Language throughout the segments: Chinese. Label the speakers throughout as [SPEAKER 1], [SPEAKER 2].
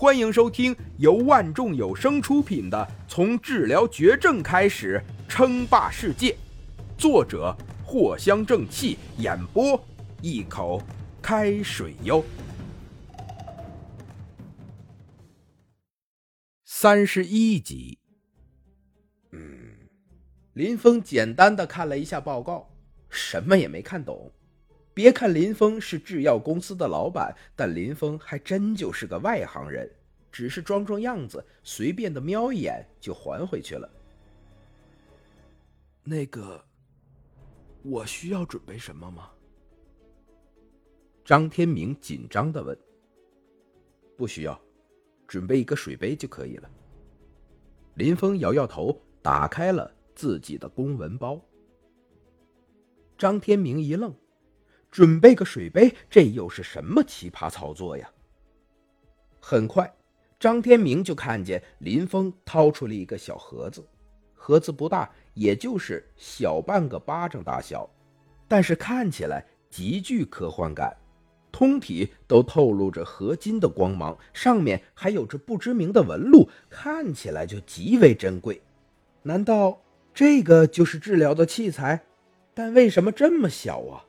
[SPEAKER 1] 欢迎收听由万众有声出品的《从治疗绝症开始称霸世界》，作者藿香正气，演播一口开水哟。三十一集。嗯，林峰简单的看了一下报告，什么也没看懂。别看林峰是制药公司的老板，但林峰还真就是个外行人，只是装装样子，随便的瞄一眼就还回去了。
[SPEAKER 2] 那个，我需要准备什么吗？
[SPEAKER 1] 张天明紧张的问。不需要。准备一个水杯就可以了。林峰摇摇头，打开了自己的公文包。张天明一愣，准备个水杯，这又是什么奇葩操作呀？很快，张天明就看见林峰掏出了一个小盒子，盒子不大，也就是小半个巴掌大小，但是看起来极具科幻感。通体都透露着合金的光芒，上面还有着不知名的纹路，看起来就极为珍贵。难道这个就是治疗的器材？但为什么这么小啊？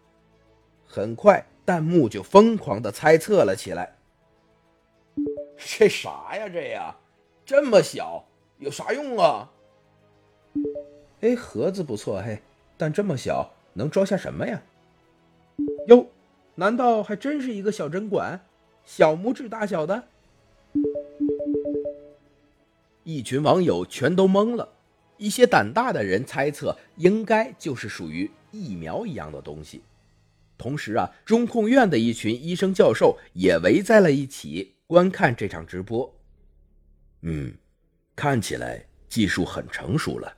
[SPEAKER 1] 很快，弹幕就疯狂的猜测了起来。这啥呀？这呀，这么小，有啥用啊？哎，盒子不错嘿，但这么小，能装下什么呀？哟。难道还真是一个小针管，小拇指大小的？一群网友全都懵了。一些胆大的人猜测，应该就是属于疫苗一样的东西。同时啊，中控院的一群医生教授也围在了一起观看这场直播。
[SPEAKER 2] 嗯，看起来技术很成熟了。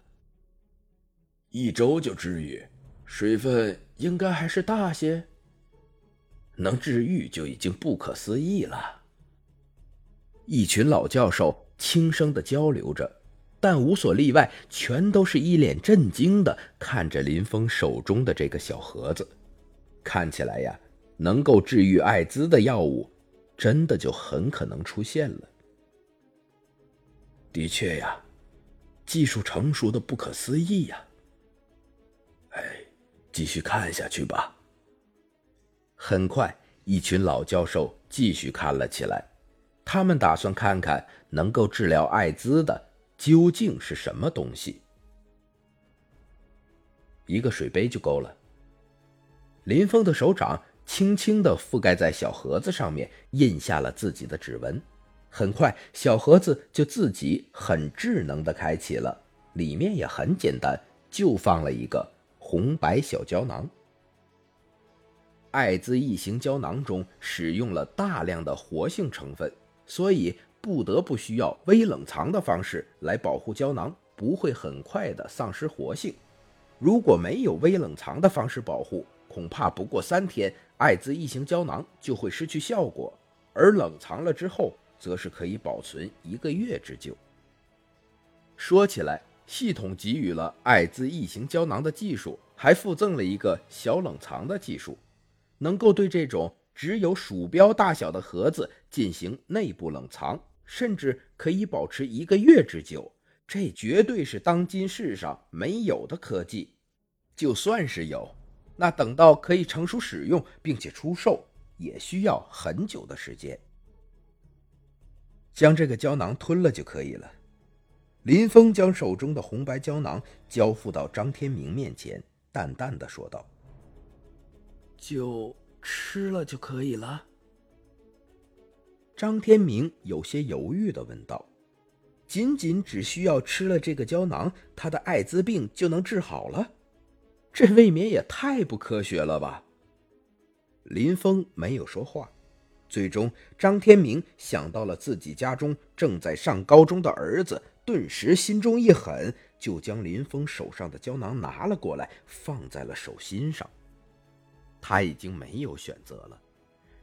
[SPEAKER 2] 一周就治愈，水分应该还是大些。
[SPEAKER 1] 能治愈就已经不可思议了。一群老教授轻声的交流着，但无所例外，全都是一脸震惊的看着林峰手中的这个小盒子。看起来呀，能够治愈艾滋的药物，真的就很可能出现了。
[SPEAKER 2] 的确呀，技术成熟的不可思议呀。哎，继续看下去吧。
[SPEAKER 1] 很快，一群老教授继续看了起来。他们打算看看能够治疗艾滋的究竟是什么东西。一个水杯就够了。林峰的手掌轻轻地覆盖在小盒子上面，印下了自己的指纹。很快，小盒子就自己很智能地开启了。里面也很简单，就放了一个红白小胶囊。艾滋异型胶囊中使用了大量的活性成分，所以不得不需要微冷藏的方式来保护胶囊不会很快的丧失活性。如果没有微冷藏的方式保护，恐怕不过三天，艾滋异型胶囊就会失去效果。而冷藏了之后，则是可以保存一个月之久。说起来，系统给予了艾滋异型胶囊的技术，还附赠了一个小冷藏的技术。能够对这种只有鼠标大小的盒子进行内部冷藏，甚至可以保持一个月之久，这绝对是当今世上没有的科技。就算是有，那等到可以成熟使用并且出售，也需要很久的时间。将这个胶囊吞了就可以了。林峰将手中的红白胶囊交付到张天明面前，淡淡的说道。
[SPEAKER 2] 就吃了就可以了。
[SPEAKER 1] 张天明有些犹豫的问道：“仅仅只需要吃了这个胶囊，他的艾滋病就能治好了？这未免也太不科学了吧？”林峰没有说话。最终，张天明想到了自己家中正在上高中的儿子，顿时心中一狠，就将林峰手上的胶囊拿了过来，放在了手心上。他已经没有选择了，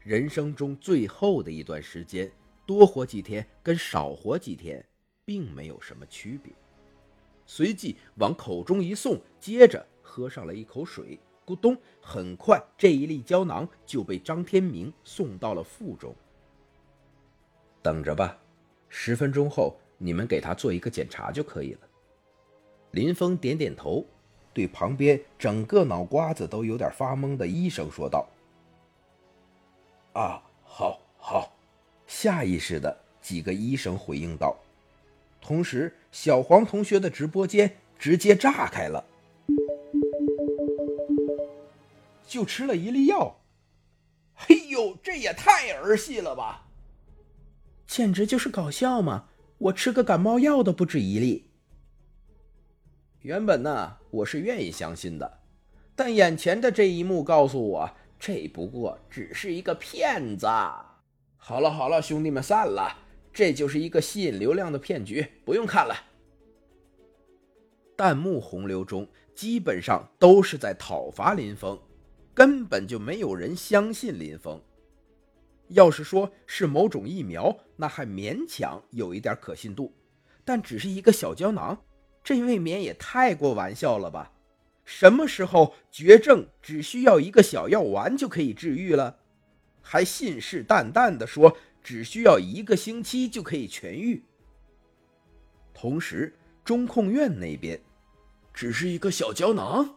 [SPEAKER 1] 人生中最后的一段时间，多活几天跟少活几天，并没有什么区别。随即往口中一送，接着喝上了一口水，咕咚！很快，这一粒胶囊就被张天明送到了腹中。等着吧，十分钟后你们给他做一个检查就可以了。林峰点点头，对旁边整个脑瓜子都有点发懵的医生说道：“
[SPEAKER 2] 啊，好，好。”
[SPEAKER 1] 下意识的几个医生回应道。同时，小黄同学的直播间直接炸开了。就吃了一粒药，
[SPEAKER 2] 嘿呦，这也太儿戏了吧！
[SPEAKER 1] 简直就是搞笑嘛！我吃个感冒药都不止一粒。原本呢，我是愿意相信的，但眼前的这一幕告诉我，这不过只是一个骗子。好了好了，兄弟们散了，这就是一个吸引流量的骗局，不用看了。弹幕洪流中，基本上都是在讨伐林峰。根本就没有人相信林峰。要是说是某种疫苗，那还勉强有一点可信度，但只是一个小胶囊，这未免也太过玩笑了吧？什么时候绝症只需要一个小药丸就可以治愈了？还信誓旦旦地说只需要一个星期就可以痊愈。同时，中控院那边，
[SPEAKER 2] 只是一个小胶囊。